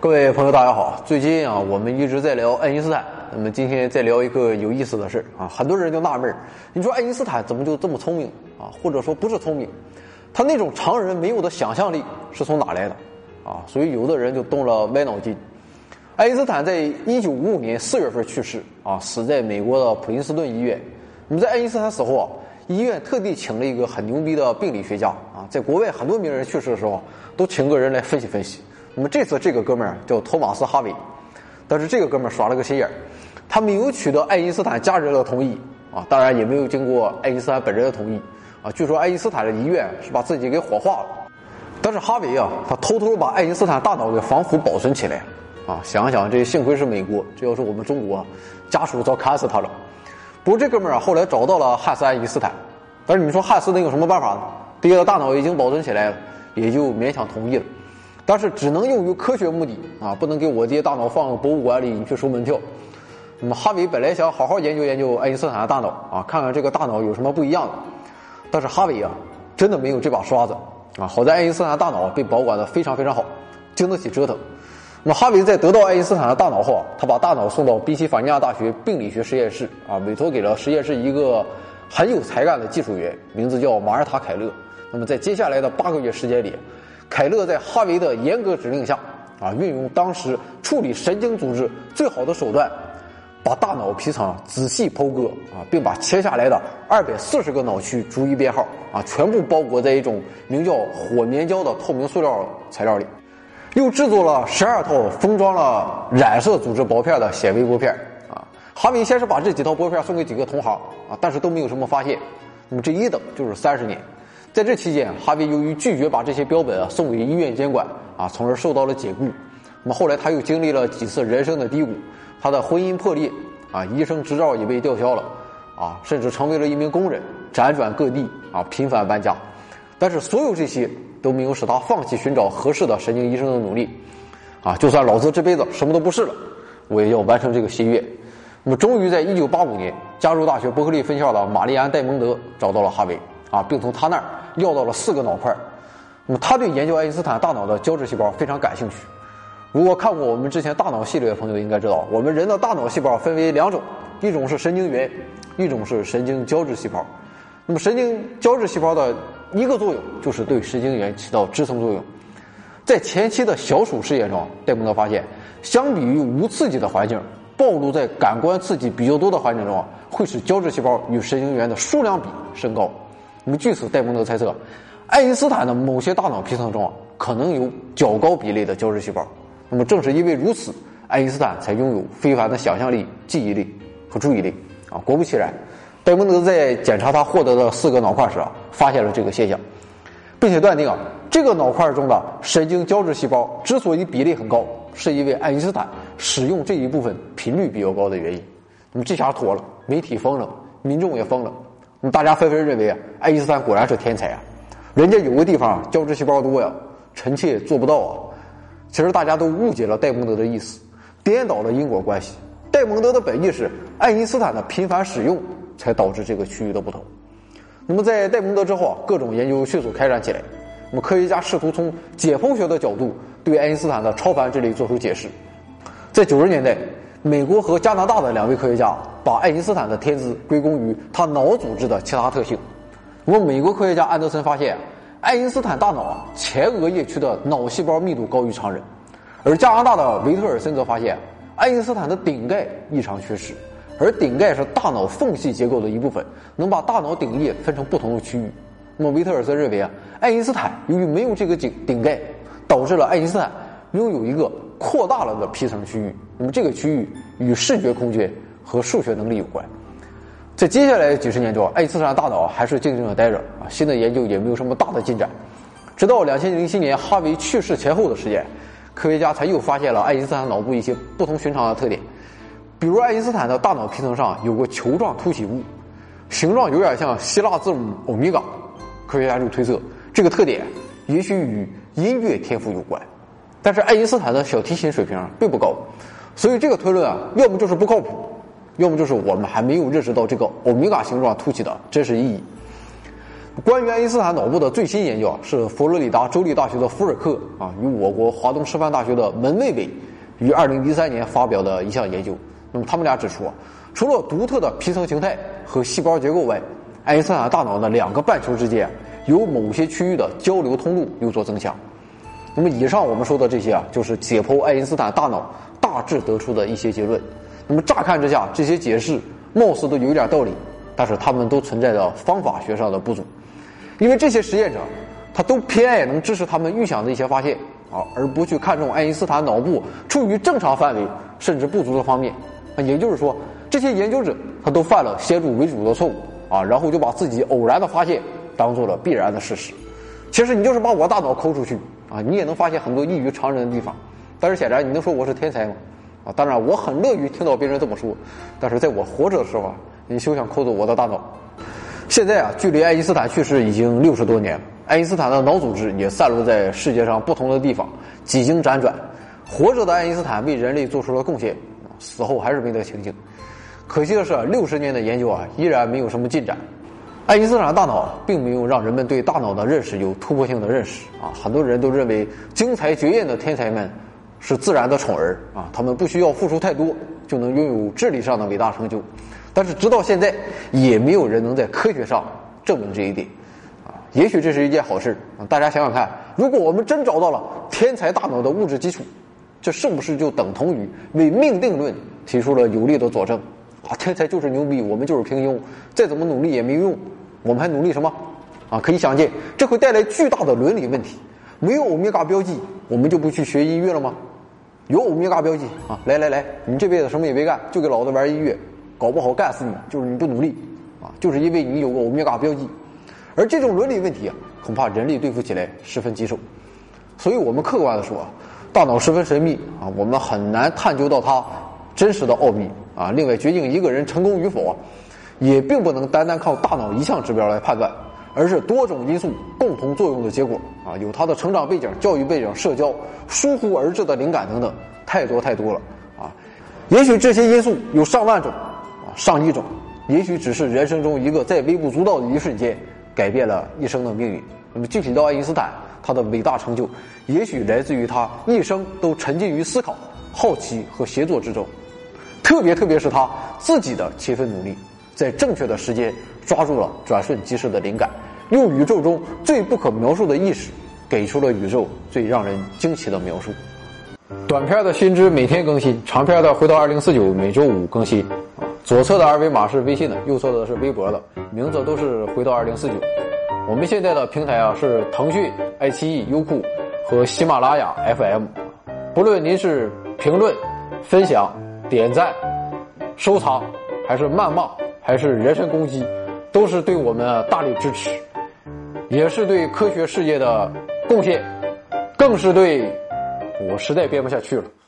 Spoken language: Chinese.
各位朋友，大家好。最近啊，我们一直在聊爱因斯坦。那么今天再聊一个有意思的事啊，很多人就纳闷你说爱因斯坦怎么就这么聪明啊？或者说不是聪明，他那种常人没有的想象力是从哪来的啊？所以有的人就动了歪脑筋。爱因斯坦在一九五五年四月份去世啊，死在美国的普林斯顿医院。那么在爱因斯坦死后啊，医院特地请了一个很牛逼的病理学家啊，在国外很多名人去世的时候都请个人来分析分析。那么这次这个哥们儿叫托马斯哈维，但是这个哥们儿耍了个心眼儿，他没有取得爱因斯坦家人的同意啊，当然也没有经过爱因斯坦本人的同意啊。据说爱因斯坦的遗愿是把自己给火化了，但是哈维啊，他偷偷把爱因斯坦大脑给防腐保存起来啊。想想这幸亏是美国，这要是我们中国，家属早砍死他了。不过这哥们儿啊，后来找到了汉斯爱因斯坦，但是你说汉斯能有什么办法呢？爹的大脑已经保存起来了，也就勉强同意了。但是只能用于科学目的啊，不能给我爹大脑放博物馆里你去收门票。那么哈维本来想好好研究研究爱因斯坦的大脑啊，看看这个大脑有什么不一样的。但是哈维啊，真的没有这把刷子啊。好在爱因斯坦的大脑被保管的非常非常好，经得起折腾。那么哈维在得到爱因斯坦的大脑后啊，他把大脑送到宾夕法尼亚大学病理学实验室啊，委托给了实验室一个很有才干的技术员，名字叫马尔塔凯勒。那么在接下来的八个月时间里。凯勒在哈维的严格指令下，啊，运用当时处理神经组织最好的手段，把大脑皮层仔细剖割啊，并把切下来的二百四十个脑区逐一编号啊，全部包裹在一种名叫火棉胶的透明塑料材料里，又制作了十二套封装了染色组织薄片的显微玻片啊。哈维先是把这几套玻片送给几个同行啊，但是都没有什么发现。那么这一等就是三十年。在这期间，哈维由于拒绝把这些标本啊送给医院监管啊，从而受到了解雇。那么后来他又经历了几次人生的低谷，他的婚姻破裂啊，医生执照也被吊销了啊，甚至成为了一名工人，辗转各地啊，频繁搬家。但是所有这些都没有使他放弃寻找合适的神经医生的努力啊，就算老子这辈子什么都不是了，我也要完成这个心愿。那么终于在一九八五年，加州大学伯克利分校的玛丽安戴蒙德找到了哈维。啊，并从他那儿要到了四个脑块那么他对研究爱因斯坦大脑的胶质细胞非常感兴趣。如果看过我们之前大脑系列的朋友应该知道，我们人的大脑细胞分为两种，一种是神经元，一种是神经胶质细胞。那么神经胶质细胞的一个作用就是对神经元起到支撑作用。在前期的小鼠实验中，戴蒙德发现，相比于无刺激的环境，暴露在感官刺激比较多的环境中，会使胶质细胞与神经元的数量比升高。那么，据此，戴蒙德猜测，爱因斯坦的某些大脑皮层中啊可能有较高比例的胶质细胞。那么，正是因为如此，爱因斯坦才拥有非凡的想象力、记忆力和注意力。啊，果不其然，戴蒙德在检查他获得的四个脑块时啊，发现了这个现象，并且断定啊，这个脑块中的神经胶质细胞之所以比例很高，是因为爱因斯坦使用这一部分频率比较高的原因。那么，这下妥了，媒体疯了，民众也疯了。大家纷纷认为啊，爱因斯坦果然是天才啊，人家有个地方胶质细胞多呀，臣妾做不到啊。其实大家都误解了戴蒙德的意思，颠倒了因果关系。戴蒙德的本意是爱因斯坦的频繁使用才导致这个区域的不同。那么在戴蒙德之后啊，各种研究迅速开展起来。那么科学家试图从解剖学的角度对爱因斯坦的超凡之力做出解释。在九十年代。美国和加拿大的两位科学家把爱因斯坦的天资归功于他脑组织的其他特性。那么，美国科学家安德森发现，爱因斯坦大脑前额叶区的脑细胞密度高于常人，而加拿大的维特尔森则发现，爱因斯坦的顶盖异常缺失，而顶盖是大脑缝隙结构的一部分，能把大脑顶叶分成不同的区域。那么，维特尔森认为啊，爱因斯坦由于没有这个顶顶盖，导致了爱因斯坦拥有一个扩大了的皮层区域。那么这个区域与视觉空间和数学能力有关。在接下来几十年中，爱因斯坦大脑还是静静的待着啊，新的研究也没有什么大的进展。直到两千零七年哈维去世前后的时间，科学家才又发现了爱因斯坦脑部一些不同寻常的特点，比如爱因斯坦的大脑皮层上有个球状凸起物，形状有点像希腊字母欧米伽。科学家就推测这个特点也许与音乐天赋有关，但是爱因斯坦的小提琴水平并不高。所以这个推论啊，要么就是不靠谱，要么就是我们还没有认识到这个欧米伽形状凸起的真实意义。关于爱因斯坦脑部的最新研究啊，是佛罗里达州立大学的福尔克啊与我国华东师范大学的门卫伟于二零一三年发表的一项研究。那么他们俩指出啊，除了独特的皮层形态和细胞结构外，爱因斯坦大脑的两个半球之间有某些区域的交流通路有所增强。那么以上我们说的这些啊，就是解剖爱因斯坦大脑大致得出的一些结论。那么乍看之下，这些解释貌似都有点道理，但是他们都存在着方法学上的不足。因为这些实验者，他都偏爱能支持他们预想的一些发现啊，而不去看重爱因斯坦脑部处于正常范围甚至不足的方面。也就是说，这些研究者他都犯了先入为主的错误啊，然后就把自己偶然的发现当做了必然的事实。其实你就是把我大脑抠出去啊，你也能发现很多异于常人的地方。但是显然，你能说我是天才吗？啊，当然我很乐于听到别人这么说，但是在我活着的时候啊，你休想扣走我的大脑。现在啊，距离爱因斯坦去世已经六十多年，爱因斯坦的脑组织也散落在世界上不同的地方，几经辗转，活着的爱因斯坦为人类做出了贡献，死后还是没得清净。可惜的是，六十年的研究啊，依然没有什么进展。爱因斯坦的大脑并没有让人们对大脑的认识有突破性的认识啊，很多人都认为惊才绝艳的天才们是自然的宠儿啊，他们不需要付出太多就能拥有智力上的伟大成就。但是直到现在，也没有人能在科学上证明这一点，啊，也许这是一件好事啊。大家想想看，如果我们真找到了天才大脑的物质基础，这是不是就等同于为命定论提出了有力的佐证？啊，天才就是牛逼，我们就是平庸，再怎么努力也没用，我们还努力什么？啊，可以想见，这会带来巨大的伦理问题。没有欧米伽标记，我们就不去学音乐了吗？有欧米伽标记啊，来来来，你这辈子什么也别干，就给老子玩音乐。搞不好干死你，就是你不努力，啊，就是因为你有个欧米伽标记，而这种伦理问题啊，恐怕人类对付起来十分棘手。所以我们客观的说，大脑十分神秘啊，我们很难探究到它真实的奥秘啊。另外，决定一个人成功与否，也并不能单单靠大脑一项指标来判断，而是多种因素共同作用的结果啊。有他的成长背景、教育背景、社交、疏忽而至的灵感等等，太多太多了啊。也许这些因素有上万种。啊上亿种，也许只是人生中一个再微不足道的一瞬间，改变了一生的命运。那么具体到爱因斯坦，他的伟大成就，也许来自于他一生都沉浸于思考、好奇和协作之中，特别特别是他自己的勤奋努力，在正确的时间抓住了转瞬即逝的灵感，用宇宙中最不可描述的意识，给出了宇宙最让人惊奇的描述。短片的新知每天更新，长片的回到二零四九每周五更新。左侧的二维码是微信的，右侧的是微博的，名字都是回到二零四九。我们现在的平台啊是腾讯、爱奇艺、优酷和喜马拉雅 FM。不论您是评论、分享、点赞、收藏，还是谩骂，还是人身攻击，都是对我们大力支持，也是对科学事业的贡献，更是对我实在编不下去了。